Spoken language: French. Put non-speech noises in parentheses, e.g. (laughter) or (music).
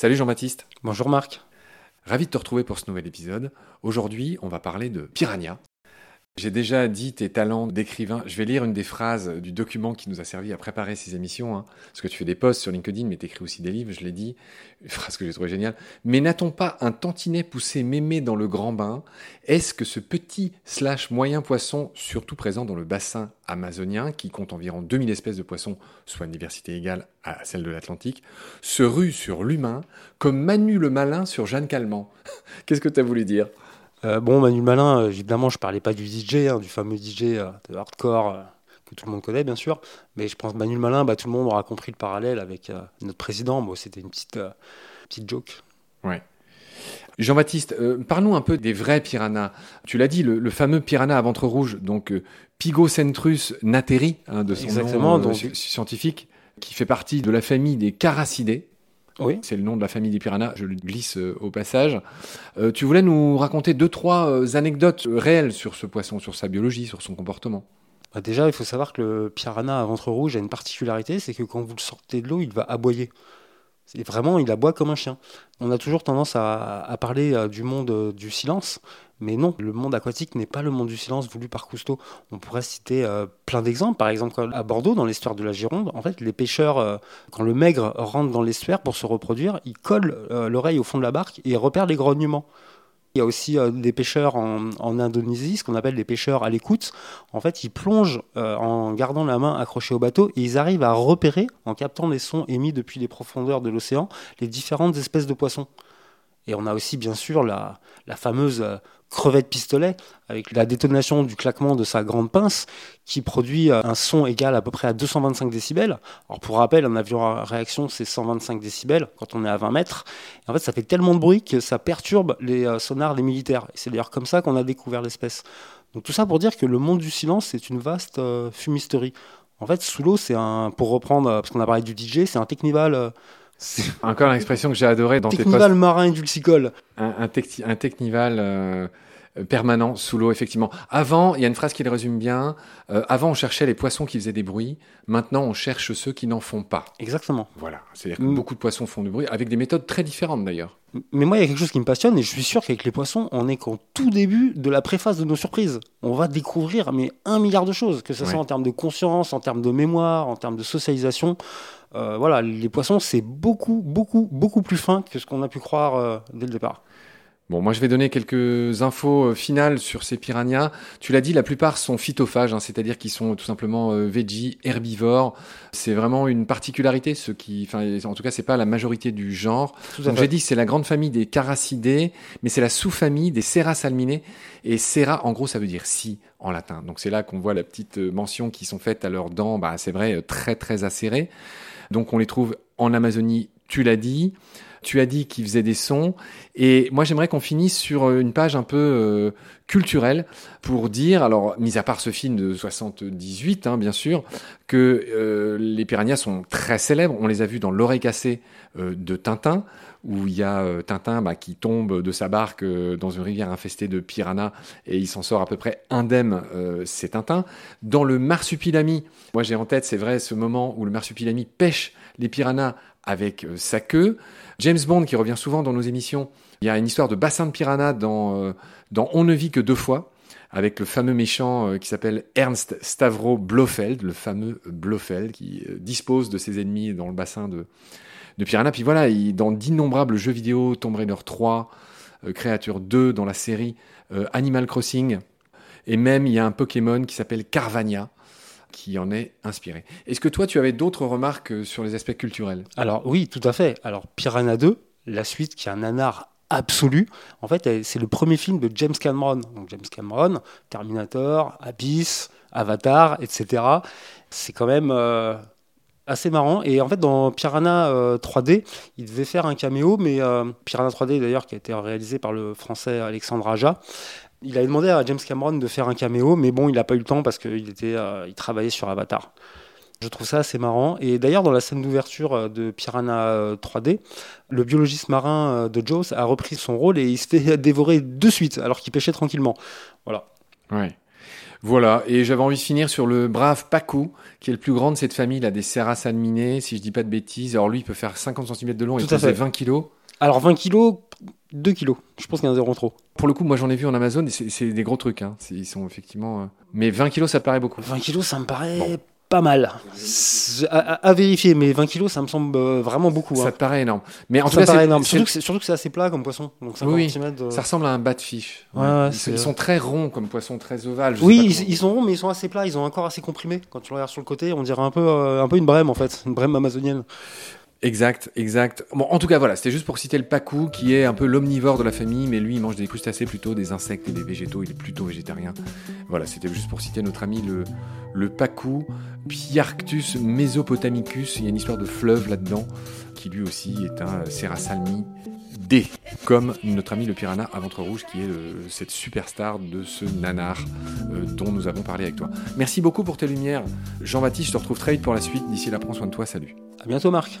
Salut Jean-Baptiste. Bonjour Marc. Ravi de te retrouver pour ce nouvel épisode. Aujourd'hui, on va parler de Piranha. J'ai déjà dit tes talents d'écrivain. Je vais lire une des phrases du document qui nous a servi à préparer ces émissions. Hein. Parce que tu fais des posts sur LinkedIn, mais tu écris aussi des livres, je l'ai dit. Une phrase que j'ai trouvée géniale. Mais n'a-t-on pas un tantinet poussé mémé dans le grand bain? Est-ce que ce petit slash moyen poisson, surtout présent dans le bassin amazonien, qui compte environ 2000 espèces de poissons, soit une diversité égale à celle de l'Atlantique, se rue sur l'humain comme Manu le malin sur Jeanne Calment? (laughs) Qu'est-ce que tu as voulu dire? Euh, bon, Manu Malin, euh, évidemment, je parlais pas du DJ, hein, du fameux DJ euh, de hardcore que tout le monde connaît, bien sûr. Mais je pense que Manu Malin, bah, tout le monde aura compris le parallèle avec notre président. Bon, c'était une petite, petite joke. Ouais. Jean-Baptiste, parlons un peu des vrais piranhas. Tu l'as dit, le, fameux piranha à ventre rouge, donc Pigocentrus nateri, hein, de son Exactement, nom scientifique, qui fait partie de la famille des caracidés. Oui. C'est le nom de la famille des piranhas, je le glisse euh, au passage. Euh, tu voulais nous raconter deux, trois euh, anecdotes réelles sur ce poisson, sur sa biologie, sur son comportement. Bah, déjà, il faut savoir que le piranha à ventre rouge a une particularité, c'est que quand vous le sortez de l'eau, il va aboyer. C'est vraiment, il aboie comme un chien. On a toujours tendance à, parler du monde du silence, mais non, le monde aquatique n'est pas le monde du silence voulu par Cousteau. On pourrait citer euh, plein d'exemples. Par exemple, à Bordeaux, dans l'estuaire de la Gironde, en fait, les pêcheurs, quand le maigre rentre dans l'estuaire pour se reproduire, ils collent l'oreille au fond de la barque et repèrent les grognements. Il y a aussi euh, des pêcheurs en, Indonésie, ce qu'on appelle des pêcheurs à l'écoute. En fait, ils plongent euh, en gardant la main accrochée au bateau et ils arrivent à repérer, en captant les sons émis depuis les profondeurs de l'océan, les différentes espèces de poissons. Et on a aussi bien sûr la, fameuse euh, crevette pistolet avec la détonation du claquement de sa grande pince qui produit euh, un son égal à peu près à 225 décibels. Alors pour rappel, un avion à réaction c'est 125 décibels quand on est à 20 mètres. en fait, ça fait tellement de bruit que ça perturbe les euh, sonars des militaires. Et c'est d'ailleurs comme ça qu'on a découvert l'espèce. Donc tout ça pour dire que le monde du silence c'est une vaste fumisterie. En fait, sous l'eau, c'est un, pour reprendre, parce qu'on a parlé du DJ, c'est un technival c'est encore l'expression que j'ai adorée dans tes posts. Technival marin et dulcicole. Un, un, un technival euh, permanent sous l'eau, effectivement. Avant, il y a une phrase qui le résume bien. Euh, avant, on cherchait les poissons qui faisaient des bruits. Maintenant, on cherche ceux qui n'en font pas. Exactement. Voilà. C'est-à-dire que mm. beaucoup de poissons font du bruit, avec des méthodes très différentes d'ailleurs. Mais moi, il y a quelque chose qui me passionne et je suis sûr qu'avec les poissons, on est qu'au tout début de la préface de nos surprises. On va découvrir mais un milliard de choses, que ce soit en termes de conscience, en termes de mémoire, en termes de socialisation. Euh, voilà, les poissons, c'est beaucoup, beaucoup, beaucoup plus fin que ce qu'on a pu croire euh, dès le départ. Bon, moi je vais donner quelques infos euh, finales sur ces piranhas. Tu l'as dit, la plupart sont phytophages, hein, c'est-à-dire qu'ils sont tout simplement euh, veggie, herbivores. C'est vraiment une particularité, ce qui, enfin, en tout cas, c'est pas la majorité du genre. Donc j'ai dit c'est la grande famille des caracidés, mais c'est la sous-famille des Serrasalminae. Et Serra, en gros, ça veut dire si en latin. Donc c'est là qu'on voit la petite mention qui sont faites à leurs dents. Bah, c'est vrai, très très acérées. Donc on les trouve en Amazonie, tu l'as dit. Tu as dit qu'ils faisaient des sons. Et moi, j'aimerais qu'on finisse sur euh, une page un peu euh, culturelle pour dire, alors, mis à part ce film de 78, hein, bien sûr, que euh, les piranhas sont très célèbres. On les a vus dans L'oreille cassée de Tintin, où il y a Tintin bah, qui tombe de sa barque dans une rivière infestée de piranhas et il s'en sort à peu près indemne, c'est Tintin. Dans le Marsupilami, moi j'ai en tête, c'est vrai, ce moment où le Marsupilami pêche les piranhas avec sa queue. James Bond, qui revient souvent dans nos émissions, il y a une histoire de bassin de piranha dans, euh, dans On ne vit que deux fois, avec le fameux méchant euh, qui s'appelle Ernst Stavro Blofeld, le fameux Blofeld, qui euh, dispose de ses ennemis dans le bassin de, de piranha. Puis voilà, il, dans d'innombrables jeux vidéo, Tomb Raider 3, Creature 2 dans la série Animal Crossing, et même il y a un Pokémon qui s'appelle Carvania, qui en est inspiré. Est-ce que toi, tu avais d'autres remarques sur les aspects culturels? Alors oui, tout à fait. Alors Piranha 2, la suite qui est un nanar absolu. En fait, c'est le premier film de James Cameron. Donc James Cameron, Terminator, Abyss, Avatar, etc. C'est quand même euh, assez marrant. Et en fait, dans Piranha 3D, euh, il devait faire un caméo, mais euh, Piranha 3D d'ailleurs, qui a été réalisé par le français Alexandre Aja, il avait demandé à James Cameron de faire un caméo, mais bon, il n'a pas eu le temps parce qu'il était, il travaillait sur Avatar. Je trouve ça assez marrant. Et d'ailleurs, dans la scène d'ouverture de Piranha 3D, le biologiste marin de Jaws a repris son rôle et il se fait (laughs) dévorer de suite alors qu'il pêchait tranquillement. Voilà. Ouais. Voilà, et j'avais envie de finir sur le brave Paco, qui est le plus grand de cette famille, là, des serras salminées, si je dis pas de bêtises. Alors lui, il peut faire 50 cm de long et peser 20 kg. Alors 20 kg, 2 kg. Je pense qu'il y a un zéro trop. Pour le coup, moi j'en ai vu en Amazon et c'est des gros trucs. Hein. Ils sont effectivement. Euh, mais 20 kg, ça paraît beaucoup? 20 kg, ça me paraît pas mal. À, vérifier, mais 20 kilos, ça me semble euh, vraiment beaucoup. Ça hein. te paraît énorme. Mais en ça tout cas, paraît énorme. Surtout que, c'est assez plat comme poisson. Donc oui, ça ressemble à un bat de fiche. ils, sont très ronds comme poisson, très ovales. Oui, ils, sont ronds, mais ils sont assez plats. Ils ont un corps assez comprimé. Quand tu le regardes sur le côté, on dirait un peu, euh, un peu une brème en fait, une brème amazonienne. Exact, exact. Bon, en tout cas, voilà, c'était juste pour citer le pacou, qui est un peu l'omnivore de la famille, mais lui, il mange des crustacés plutôt, des insectes et des végétaux, il est plutôt végétarien. Voilà, c'était juste pour citer notre ami le, le pacou, Piarctus mesopotamicus, il y a une histoire de fleuve là-dedans, qui lui aussi est un Serrasalmi D, comme notre ami le piranha à ventre rouge, qui est cette superstar de ce nanar euh, dont nous avons parlé avec toi. Merci beaucoup pour tes lumières. Jean-Baptiste, je te retrouve très vite pour la suite. D'ici là, prends soin de toi, salut. À bientôt, Marc.